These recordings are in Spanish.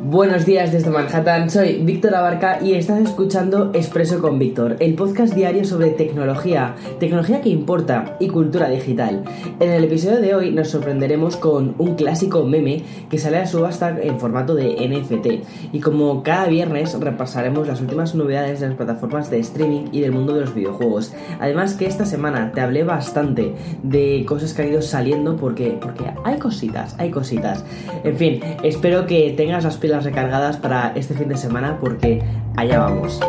Buenos días desde Manhattan, soy Víctor Abarca y estás escuchando Expreso con Víctor, el podcast diario sobre tecnología, tecnología que importa y cultura digital. En el episodio de hoy nos sorprenderemos con un clásico meme que sale a subasta en formato de NFT y como cada viernes repasaremos las últimas novedades de las plataformas de streaming y del mundo de los videojuegos. Además que esta semana te hablé bastante de cosas que han ido saliendo porque, porque hay cositas, hay cositas. En fin, espero que tengas las las recargadas para este fin de semana porque allá vamos.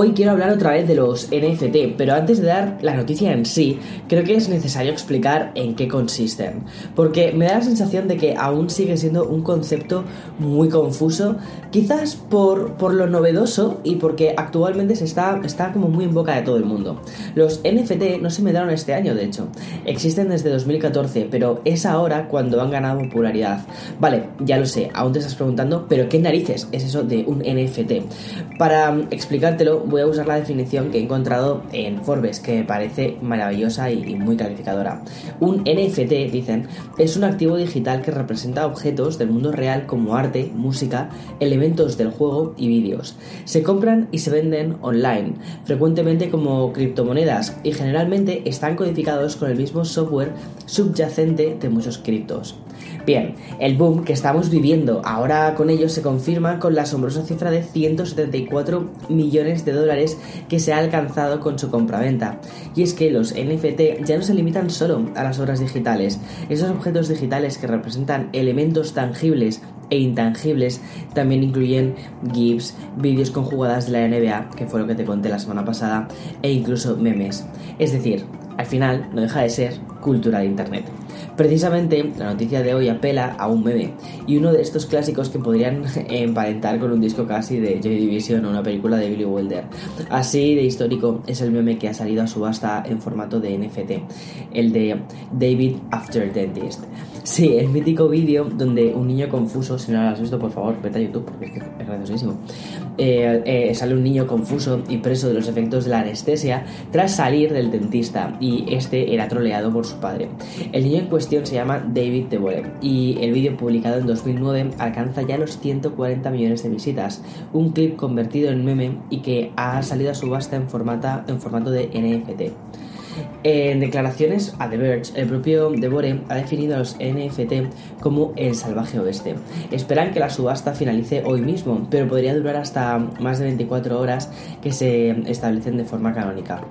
Hoy quiero hablar otra vez de los NFT, pero antes de dar la noticia en sí, creo que es necesario explicar en qué consisten, porque me da la sensación de que aún sigue siendo un concepto muy confuso, quizás por, por lo novedoso y porque actualmente se está, está como muy en boca de todo el mundo. Los NFT no se dieron este año, de hecho, existen desde 2014, pero es ahora cuando han ganado popularidad. Vale, ya lo sé, aún te estás preguntando, pero ¿qué narices es eso de un NFT? Para explicártelo, voy a usar la definición que he encontrado en Forbes, que me parece maravillosa y, muy calificadora. Un NFT, dicen, es un activo digital que representa objetos del mundo real como arte, música, elementos del juego y vídeos. Se compran y se venden online, frecuentemente como criptomonedas, y generalmente están codificados con el mismo software subyacente de muchos criptos. Bien, el boom que estamos viviendo ahora con ellos se confirma con la asombrosa cifra de 174 millones de dólares que se ha alcanzado con su compraventa. Y es que los NFT ya no se limitan solo a las obras digitales. Esos objetos digitales que representan elementos tangibles e intangibles también incluyen GIFs, vídeos con jugadas de la NBA, que fue lo que te conté la semana pasada, e incluso memes. Es decir, al final no deja de ser cultura de Internet. Precisamente la noticia de hoy apela a un meme y uno de estos clásicos que podrían emparentar con un disco casi de Joy Division o una película de Billy Wilder. Así de histórico es el meme que ha salido a subasta en formato de NFT, el de David After Dentist. Sí, el mítico vídeo donde un niño confuso, si no lo has visto por favor vete a YouTube porque es que es graciosísimo, eh, eh, sale un niño confuso y preso de los efectos de la anestesia tras salir del dentista y este era troleado por su padre. El niño cuestión se llama David DeBoer y el vídeo publicado en 2009 alcanza ya los 140 millones de visitas, un clip convertido en meme y que ha salido a subasta en, en formato de NFT. En declaraciones a The Verge, el propio Devore ha definido a los NFT como el salvaje oeste. Esperan que la subasta finalice hoy mismo, pero podría durar hasta más de 24 horas que se establecen de forma canónica.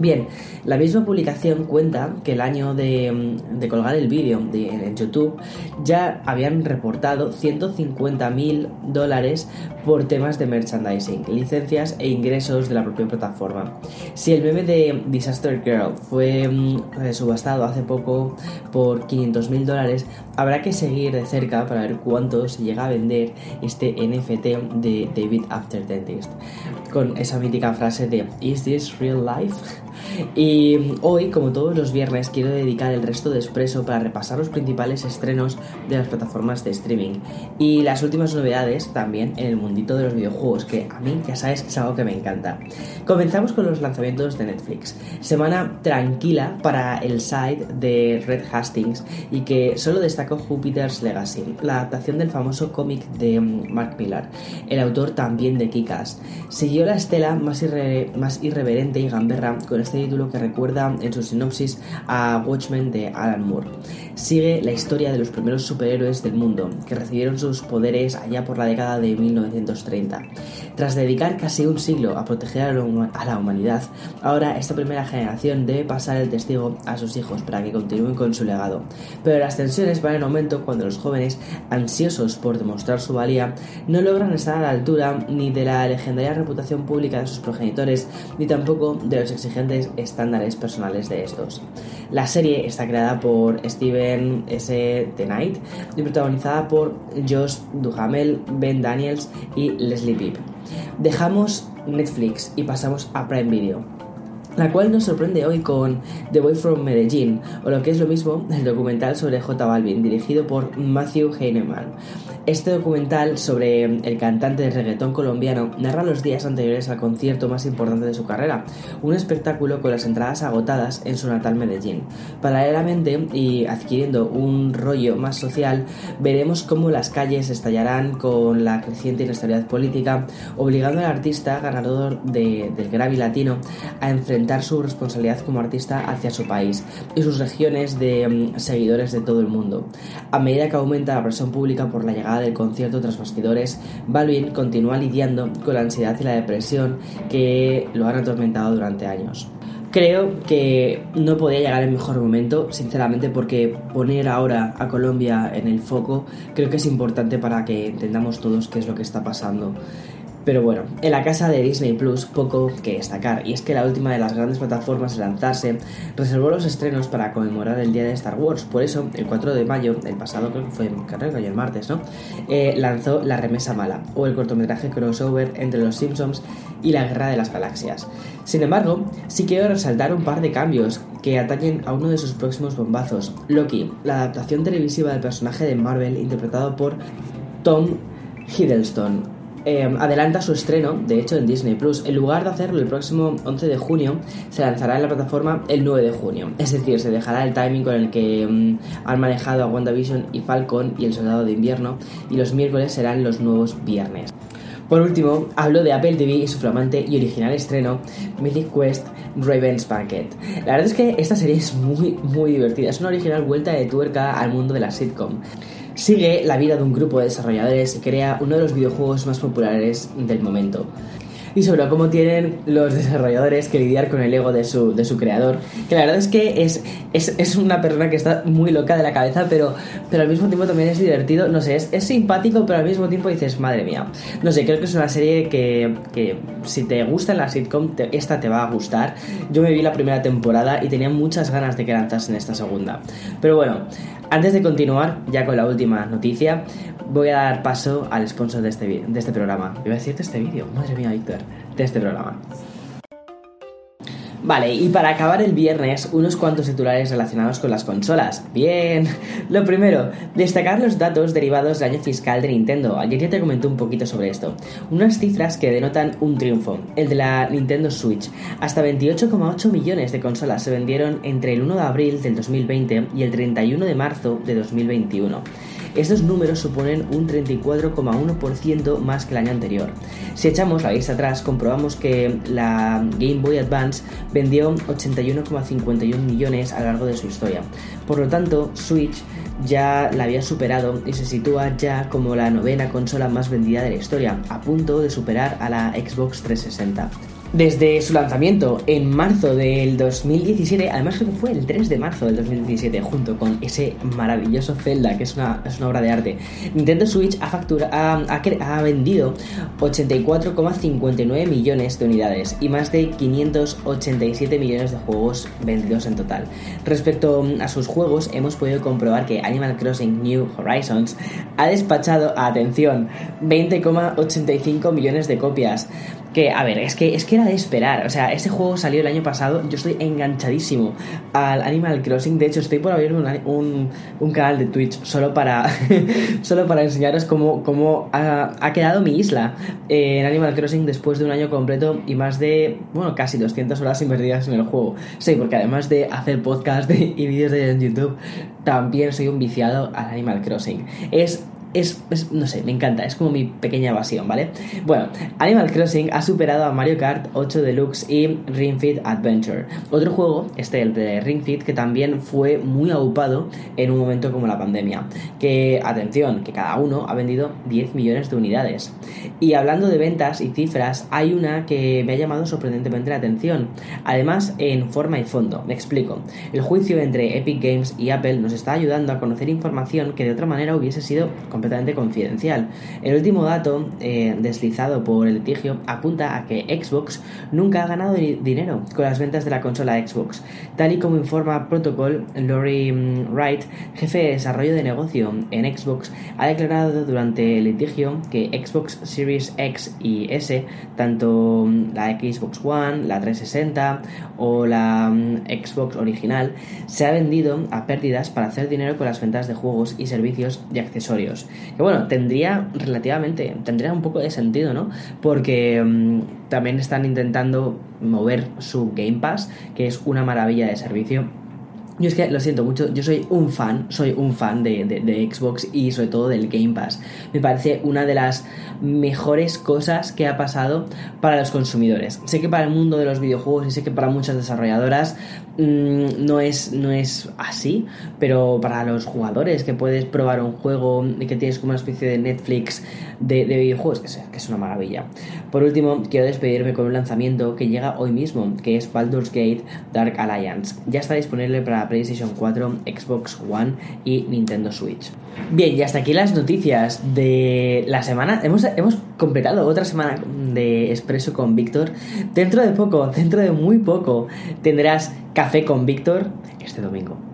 Bien, la misma publicación cuenta que el año de, colgar el vídeo en YouTube ya habían reportado 150 mil dólares por temas de merchandising, licencias e ingresos de la propia plataforma. Si el meme de Disaster Girl fue mm, subastado hace poco por 500 mil dólares, habrá que seguir de cerca para ver cuánto se llega a vender este NFT de David After Dentist. Con esa mítica frase de ¿Is this real life? Y hoy, como todos los viernes, quiero dedicar el resto de Expreso para repasar los principales estrenos de las plataformas de streaming y las últimas novedades también en el mundito de los videojuegos, que a mí ya sabes es algo que me encanta. Comenzamos con los lanzamientos de Netflix. Semana tranquila para el site de Red Hastings y que solo destacó Jupiter's Legacy, la adaptación del famoso cómic de Mark Millar, el autor también de Kikas. Siguió la estela más, más irreverente y gamberra con este título que recuerda en su sinopsis a Watchmen de Alan Moore. Sigue la historia de los primeros superhéroes del mundo, que recibieron sus poderes allá por la década de 1930. Tras dedicar casi un siglo a proteger a la humanidad, ahora esta primera generación debe pasar el testigo a sus hijos para que continúen con su legado. Pero las tensiones van en aumento cuando los jóvenes, ansiosos por demostrar su valía, no logran estar a la altura ni de la legendaria reputación pública de sus progenitores, ni tampoco de los exigentes estándares personales de estos. La serie está creada por Steven S. The Knight y protagonizada por Josh Duhamel, Ben Daniels y Leslie Bibb. Dejamos Netflix y pasamos a Prime Video. La cual nos sorprende hoy con The Boy from Medellín, o lo que es lo mismo, el documental sobre J Balvin, dirigido por Matthew Heinemann. Este documental sobre el cantante de reggaetón colombiano narra los días anteriores al concierto más importante de su carrera, un espectáculo con las entradas agotadas en su natal Medellín. Paralelamente, y adquiriendo un rollo más social, veremos cómo las calles estallarán con la creciente inestabilidad política, obligando al artista ganador del Grammy Latino a enfrentar su responsabilidad como artista hacia su país y sus regiones de mm, seguidores de todo el mundo. A medida que aumenta la presión pública por la llegada del concierto tras bastidores, Balvin continúa lidiando con la ansiedad y la depresión que lo han atormentado durante años. Creo que no podía llegar en mejor momento, sinceramente, porque poner ahora a Colombia en el foco creo que es importante para que entendamos todos qué es lo que está pasando. Pero bueno, en la casa de Disney Plus poco que destacar, y es que la última de las grandes plataformas de lanzarse reservó los estrenos para conmemorar el día de Star Wars. Por eso, el 4 de mayo, el pasado creo que fue que el martes, ¿no? Eh, lanzó La Remesa Mala, o el cortometraje crossover entre Los Simpsons y la Guerra de las Galaxias. Sin embargo, sí quiero resaltar un par de cambios que atañen a uno de sus próximos bombazos, Loki, la adaptación televisiva del personaje de Marvel interpretado por Tom Hiddleston Em, adelanta su estreno, de hecho, en Disney Plus. En lugar de hacerlo el próximo 11 de junio, se lanzará en la plataforma el 9 de junio. Es decir, se dejará el timing con el que em, han manejado a WandaVision y Falcon y el Soldado de Invierno, y los miércoles serán los nuevos viernes. Por último, hablo de Apple TV y su flamante y original estreno, Mythic Quest Raven's Packet. La verdad es que esta serie es muy, muy divertida. Es una original vuelta de tuerca al mundo de la sitcom sigue la vida de un grupo de desarrolladores y crea uno de los videojuegos más populares del momento y sobre cómo tienen los desarrolladores que lidiar con el ego de su, de su creador. Que la verdad es que es, es, una persona que está muy loca de la cabeza, pero, pero al mismo tiempo también es divertido. No sé, es, es simpático, pero al mismo tiempo dices, madre mía. No sé, creo que es una serie que, que si te gusta la sitcom, esta te va a gustar. Yo me vi la primera temporada y tenía muchas ganas de que lanzasen esta segunda. Pero bueno, antes de continuar ya con la última noticia, voy a dar paso al sponsor de este, de este programa. Iba a decirte este vídeo, madre mía, Víctor, de este programa. Vale, y para acabar el viernes, unos cuantos titulares relacionados con las consolas. Bien, lo primero, destacar los datos derivados del año fiscal de Nintendo. Ayer ya te comenté un poquito sobre esto. Unas cifras que denotan un triunfo, el de la Nintendo Switch. Hasta 28,8 millones de consolas se vendieron entre el 1 de abril del 2020 y el 31 de marzo de 2021. Estos números suponen un 34,1% más que el año anterior. Si echamos la vista atrás, comprobamos que la Game Boy Advance vendió 81,51 millones a lo largo de su historia. Por lo tanto, Switch ya la había superado y se sitúa ya como la novena consola más vendida de la historia, a punto de superar a la Xbox 360. Desde su lanzamiento en marzo del 2017, además creo que fue el 3 de marzo del 2017, junto con ese maravilloso Zelda, que es una, es una obra de arte, Nintendo Switch ha, factura, ha, ha vendido 84,59 millones de unidades y más de 587 millones de juegos vendidos en total. Respecto a sus juegos, hemos podido comprobar que Animal Crossing New Horizons ha despachado, atención, 20,85 millones de copias que, a ver, es que, es que era de esperar. O sea, este juego salió el año pasado. Yo estoy enganchadísimo al Animal Crossing. De hecho, estoy por abrirme un, un, canal de Twitch solo para, solo para enseñaros cómo, cómo ha, quedado mi isla en Animal Crossing después de un año completo y más de, bueno, casi 200 horas invertidas en el juego. Sí, porque además de hacer podcast y vídeos de YouTube, también soy un viciado al Animal Crossing. Es es, no sé, me encanta, es como mi pequeña evasión, ¿vale? Bueno, Animal Crossing ha superado a Mario Kart 8 Deluxe y Ring Fit Adventure. Otro juego, este, el de Ring Fit, que también fue muy aupado en un momento como la pandemia. Que, atención, que cada uno ha vendido 10 millones de unidades. Y hablando de ventas y cifras, hay una que me ha llamado sorprendentemente la atención. Además, en forma y fondo. Me explico. El juicio entre Epic Games y Apple nos está ayudando a conocer información que de otra manera hubiese sido completamente confidencial. El último dato eh, deslizado por el litigio apunta a que Xbox nunca ha ganado dinero con las ventas de la consola Xbox, tal y como informa Protocol, Lori mm, Wright, jefe de desarrollo de negocio en Xbox, ha declarado durante el litigio que Xbox Series X y S, tanto mm, la Xbox One, la 360 o la mm, Xbox original, se ha vendido a pérdidas para hacer dinero con las ventas de juegos y servicios y accesorios. Que bueno, tendría relativamente, tendría un poco de sentido, ¿no? Porque mm, también están intentando mover su Game Pass, que es una maravilla de servicio yo es que lo siento mucho, yo soy un fan, soy un fan de, de, Xbox y sobre todo del Game Pass. Me parece una de las mejores cosas que ha pasado para los consumidores. Sé que para el mundo de los videojuegos y sé que para muchas desarrolladoras mmm, no, es, no es así, pero para los jugadores que puedes probar un juego y que tienes como una especie de Netflix de, de videojuegos, que es, que es una maravilla. Por último, quiero despedirme con un lanzamiento que llega hoy mismo, que es Baldur's Gate Dark Alliance. Ya está disponible para PlayStation 4, Xbox One y Nintendo Switch. Bien, y hasta aquí las noticias de la semana. Hemos, hemos completado otra semana de Expreso con Víctor. Dentro de poco, dentro de muy poco, tendrás Café con Víctor este domingo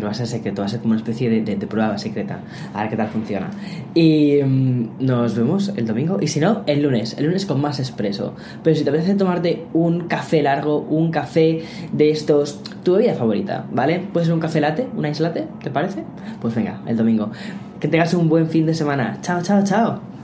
pero va a ser secreto, va a ser como una especie de, prueba secreta, a ver qué tal funciona. Y mm, nos vemos el domingo, y si no, el lunes, el lunes con más expreso. Pero si te apetece tomarte un café largo, un café de estos, tu bebida favorita, ¿vale? Puede ser un café latte, un ice latte, ¿te parece? Pues venga, el domingo. Que tengas un buen fin de semana. Chao, chao, chao.